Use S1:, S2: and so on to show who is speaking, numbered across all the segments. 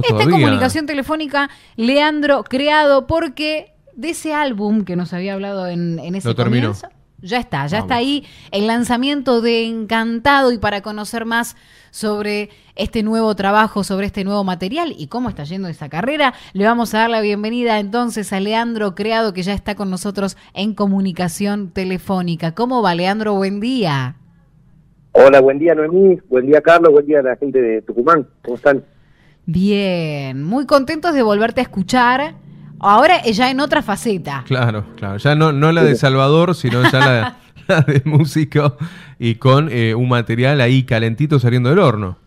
S1: Está en comunicación telefónica Leandro Creado porque de ese álbum que nos había hablado en, en ese
S2: Lo
S1: comienzo, ya está, ya
S2: Vamos.
S1: está ahí el lanzamiento de Encantado y para conocer más sobre este nuevo trabajo, sobre este nuevo material y cómo está yendo esa carrera, le vamos a dar la bienvenida entonces a Leandro Creado que ya está con nosotros en comunicación telefónica. ¿Cómo va Leandro? Buen día.
S3: Hola, buen día Noemí, buen día Carlos, buen día a la gente de Tucumán, ¿cómo están?
S1: Bien, muy contentos de volverte a escuchar. Ahora ya en otra faceta.
S2: Claro, claro. Ya no, no la de Salvador, sino ya la, la de músico y con eh, un material ahí calentito saliendo del horno.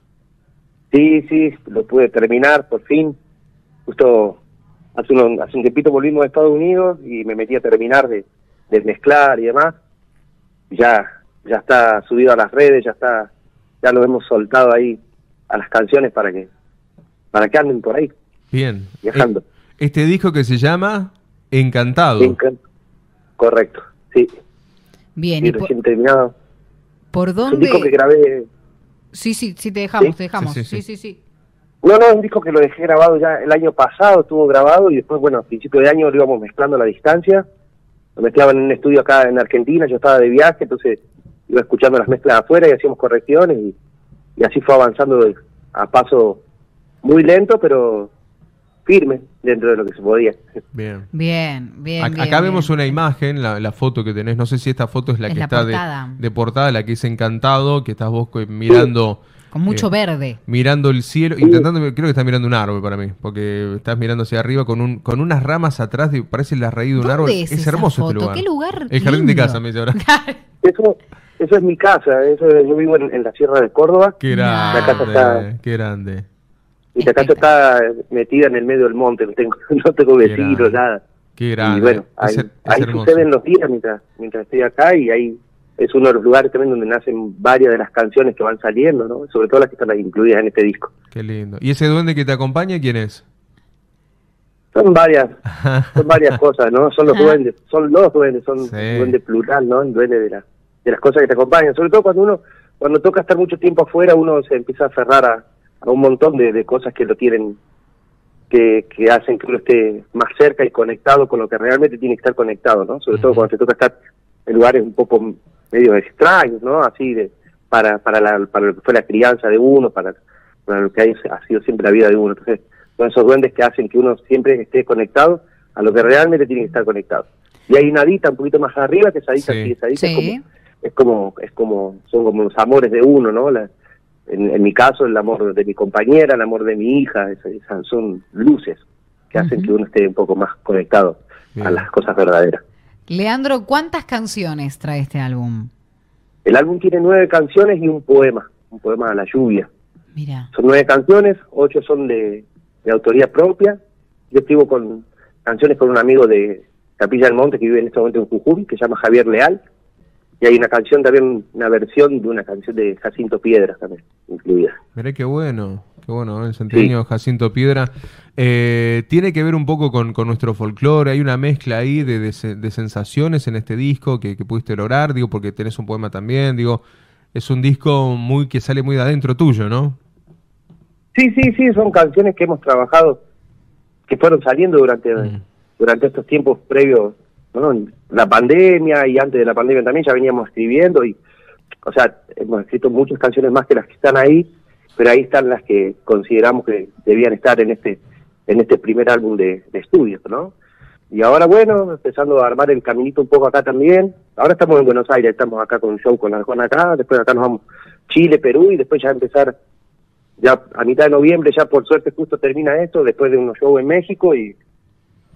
S3: Sí, sí, lo pude terminar por fin, justo hace, uno- hace un tiempito volvimos a Estados Unidos y me metí a terminar de, de mezclar y demás, ya, ya está subido a las redes, ya está, ya lo hemos soltado ahí a las canciones para que, para que anden por ahí,
S2: Bien.
S3: viajando.
S2: Eh, Este disco que se llama Encantado.
S3: Correcto, sí,
S1: Bien,
S3: y
S1: ¿y por,
S3: recién terminado.
S1: por
S3: Es un disco que
S1: dónde?
S3: grabé
S1: Sí, sí, sí, te dejamos,
S3: ¿Sí?
S1: te dejamos.
S2: Sí,
S1: Sí,
S2: sí,
S1: sí,
S2: sí.
S1: sí.
S3: No, no, es un disco que lo dejé grabado ya el año pasado, estuvo grabado y después, bueno, a principio de año lo íbamos mezclando a la distancia. Lo mezclaban en un estudio acá en Argentina, yo estaba de viaje, entonces iba escuchando las mezclas afuera y hacíamos correcciones y, y así fue avanzando a paso muy lento, pero firme dentro de lo que se podía.
S2: Bien.
S1: Bien, bien.
S2: Ac-
S1: bien,
S2: Acá
S1: bien.
S2: vemos una imagen, la, la foto que tenés, no sé si esta foto es la
S1: Es
S2: que
S1: la
S2: está de,
S1: portada.
S2: de portada, la que es Encantado, que estás vos mirando...
S1: Con mucho
S2: eh,
S1: verde.
S2: Mirando el cielo, intentando, creo que estás mirando un árbol para mí, porque estás mirando hacia arriba con un con unas ramas atrás, de, parece la raíz de un
S1: ¿Dónde
S2: árbol.
S1: es esa
S2: hermoso
S1: foto?
S2: este lugar.
S1: ¿Qué lugar
S2: El jardín de
S1: lindo?
S2: casa, me dice ahora.
S3: Eso, eso es mi casa, eso es- yo vivo en, en la Sierra de Córdoba
S2: Qué grande,
S3: La casa está-
S2: qué grande.
S3: Y la casa está metida en el medio del monte, no tengo, no tengo vecinos, nada.
S2: Qué grande.
S3: Y bueno,
S2: Es
S3: ahí,
S2: es
S3: ahí
S2: hermoso.
S3: suceden los días mientras, mientras estoy acá y ahí es uno de los lugares también donde nacen varias de las canciones que van saliendo, ¿no? Sobre todo las que están incluidas en este disco.
S2: Qué lindo. ¿Y ese duende que te acompaña quién es?
S3: Son varias, son varias cosas, ¿no? Son los duendes, son los duendes, son
S2: Sí.
S3: duende plural, ¿no? El duende de, la, de las cosas que te acompañan. Sobre todo cuando uno, cuando toca estar mucho tiempo afuera, uno se empieza a aferrar a, a un montón de, de cosas que lo tienen, que, que hacen que uno esté más cerca y conectado con lo que realmente tiene que estar conectado, ¿no? Sobre todo cuando te toca estar en lugares un poco medio extraños, ¿no? Así de, para, para, la, para lo que fue la crianza de uno, para, para lo que ha, ha sido siempre la vida de uno. Entonces, son esos duendes que hacen que uno siempre esté conectado a lo que realmente tiene que estar conectado. Y hay una adita un poquito más arriba, que esa adita,
S2: Sí.
S3: sí, esa adita
S1: Sí.
S3: es, como, es como, es como, son como los amores de uno, ¿no? La- en, en mi caso, el amor de mi compañera, el amor de mi hija, esa- esas son luces que hacen que uno esté un poco más conectado a las cosas verdaderas.
S1: Leandro, ¿cuántas canciones trae este álbum?
S3: El álbum tiene nueve canciones y un poema, un poema a la lluvia.
S1: Mira.
S3: Son nueve canciones, ocho son de, de autoría propia. Yo escribo con canciones con un amigo de Capilla del Monte que vive en este momento en Jujuy, que se llama Javier Leal. Y hay una canción también, una versión de una canción de Jacinto Piedras también incluida.
S2: Mirá qué bueno, qué bueno, el centenario Jacinto Piedra. Eh, tiene que ver un poco con, con nuestro folclore, hay una mezcla ahí de, de se- de sensaciones en este disco que, que pudiste lograr, digo, porque tenés un poema también, digo, es un disco muy que sale muy de adentro tuyo, ¿no?
S3: Sí, sí, sí, son canciones que hemos trabajado, que fueron saliendo durante,
S2: Mm.
S3: durante estos tiempos previos, ¿no? La pandemia y antes de la pandemia también ya veníamos escribiendo y, o sea, hemos escrito muchas canciones más que las que están ahí, pero ahí están las que consideramos que debían estar en este, en este primer álbum de, de estudio, ¿no? Y ahora, bueno, empezando a armar el caminito un poco acá también. Ahora estamos en Buenos Aires, estamos acá con un show con Arjona acá, después acá nos vamos Chile, Perú y después ya empezar ya a mitad de noviembre, ya por suerte justo termina esto, después de unos shows en México y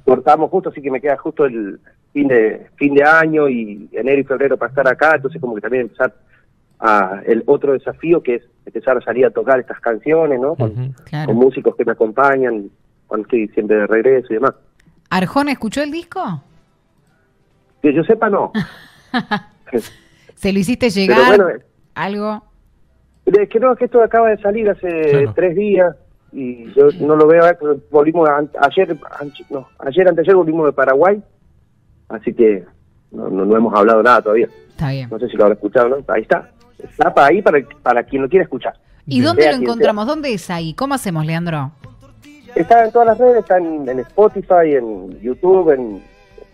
S3: cortamos justo, así que me queda justo el fin de fin de año y enero y febrero para estar acá, entonces como que también empezar a el otro desafío que es empezar a salir a tocar estas canciones, ¿no? Con,
S2: Ujú.
S1: Claro.
S3: con músicos que me acompañan cuando estoy siempre de regreso y demás.
S1: ¿Arjona escuchó el disco?
S3: Que yo sepa, no.
S1: ¿Se lo hiciste llegar?
S3: bueno,
S1: ¿Algo?
S3: es que no, es que esto acaba de salir hace
S2: Claro.
S3: tres días y yo no lo veo, a ver, pero volvimos a- ayer, no, ayer, anteayer volvimos de Paraguay, así que no, no, no hemos hablado nada todavía.
S1: Está bien.
S3: No sé si lo habrá escuchado, ¿no? Ahí está. Está para ahí para, para quien lo quiera escuchar.
S1: ¿Y
S3: Sea
S1: dónde lo encontramos? ¿Dónde es ahí? ¿Cómo hacemos, Leandro?
S3: Está en todas las redes, está en, Spotify, en YouTube, en,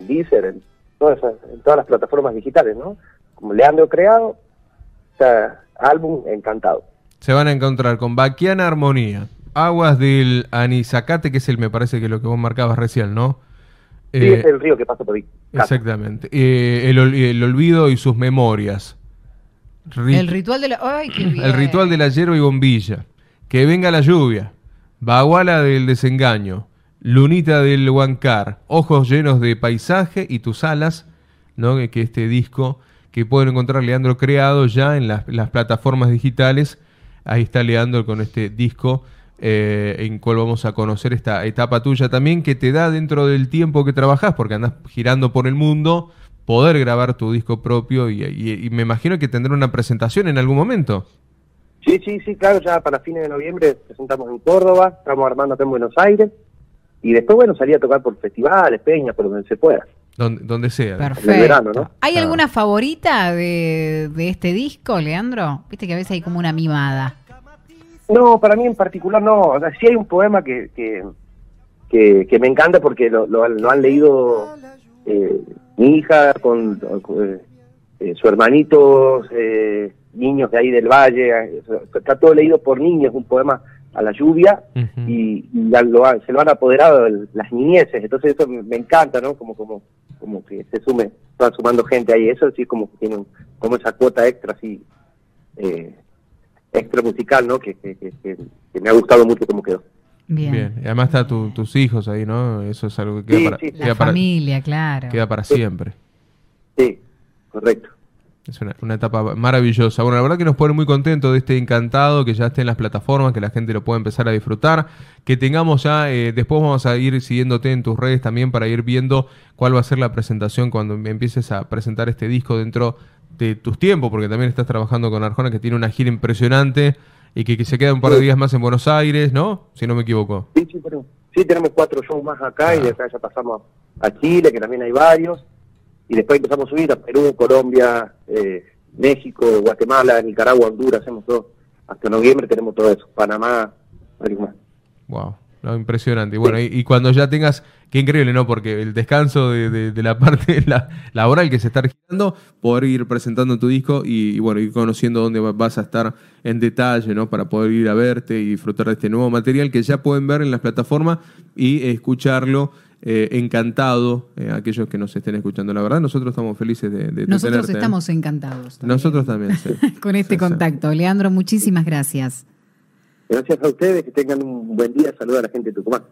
S3: Deezer, en todas, en todas las plataformas digitales, ¿no? Como Leandro Creado, está álbum encantado.
S2: Se van a encontrar con Baquiana Armonía, Aguas del Anizacate, que es el, me parece que lo que vos marcabas recién, ¿no?
S3: Sí, es eh, el río que pasa por ahí.
S2: Exactamente. Eh, el, olvido y sus memorias.
S1: el ritual de la... ¡Ay, qué bien!
S2: El ritual de la hierba y bombilla. Que venga la lluvia. Baguala del desengaño. Lunita del Huancar. Ojos llenos de paisaje y tus alas. ¿no? Que este disco que pueden encontrar Leandro creado ya en las, las plataformas digitales. Ahí está Leandro con este disco eh, en cual vamos a conocer esta etapa tuya también que te da dentro del tiempo que trabajas, porque andas girando por el mundo, poder grabar tu disco propio y, me imagino que tendrá una presentación en algún momento.
S3: Sí, sí, sí, claro, ya para fines de noviembre presentamos en Córdoba, estamos armando acá en Buenos Aires y después, bueno, salir a tocar por festivales, peñas, por donde se pueda.
S2: Donde, donde sea.
S1: Perfecto. ¿Hay alguna favorita de, de este disco, Leandro? Viste que a veces hay como una mimada.
S3: No, para mí en particular no. O sea, sí hay un poema que, que, que, me encanta porque lo, lo, han leído eh, mi hija con, eh, su hermanito, eh, niños de ahí del valle. Está todo leído por niños, un poema a la lluvia y, se lo han apoderado las niñeces. Entonces eso me, encanta, ¿no? Como, como, como que se sume, va sumando gente ahí. Eso sí como que tiene como esa cuota extra así. Eh, extra musical, ¿no? Que, me ha gustado mucho cómo quedó.
S2: Bien. Y además está tus hijos ahí, ¿no? Eso es algo que queda
S1: para... la familia, claro.
S2: Queda para siempre.
S3: Sí, correcto.
S2: Es una, etapa maravillosa. Bueno, la verdad que nos pone muy contentos de este encantado, que ya esté en las plataformas, que la gente lo pueda empezar a disfrutar, que tengamos ya, eh, después vamos a ir siguiéndote en tus redes también para ir viendo cuál va a ser la presentación cuando empieces a presentar este disco dentro de tus tiempos, porque también estás trabajando con Arjona, que tiene una gira impresionante y que, se queda un par de días más en Buenos Aires, ¿no? Si no me equivoco.
S3: Sí, sí, pero, sí tenemos cuatro shows más acá y de acá ya pasamos a Chile, que también hay varios, y después empezamos a subir a Perú, Colombia, eh, México, Guatemala, Nicaragua, Honduras, hacemos todo. Hasta noviembre tenemos todo eso, Panamá, varios más.
S2: Wow impresionante. Y bueno, y, cuando ya tengas, qué increíble, ¿no? Porque el descanso de, la parte la, laboral que se está girando, poder ir presentando tu disco y, bueno, ir conociendo dónde vas a estar en detalle, ¿no? Para poder ir a verte y disfrutar de este nuevo material que ya pueden ver en las plataformas y escucharlo. Eh, encantado eh, aquellos que nos estén escuchando. La verdad, nosotros estamos felices de, de
S1: Nosotros ¿eh? estamos encantados.
S2: Nosotros también,
S1: Con este contacto. Leandro, muchísimas gracias.
S3: Gracias a ustedes, que tengan un buen día. Saludos a la gente de Tucumán.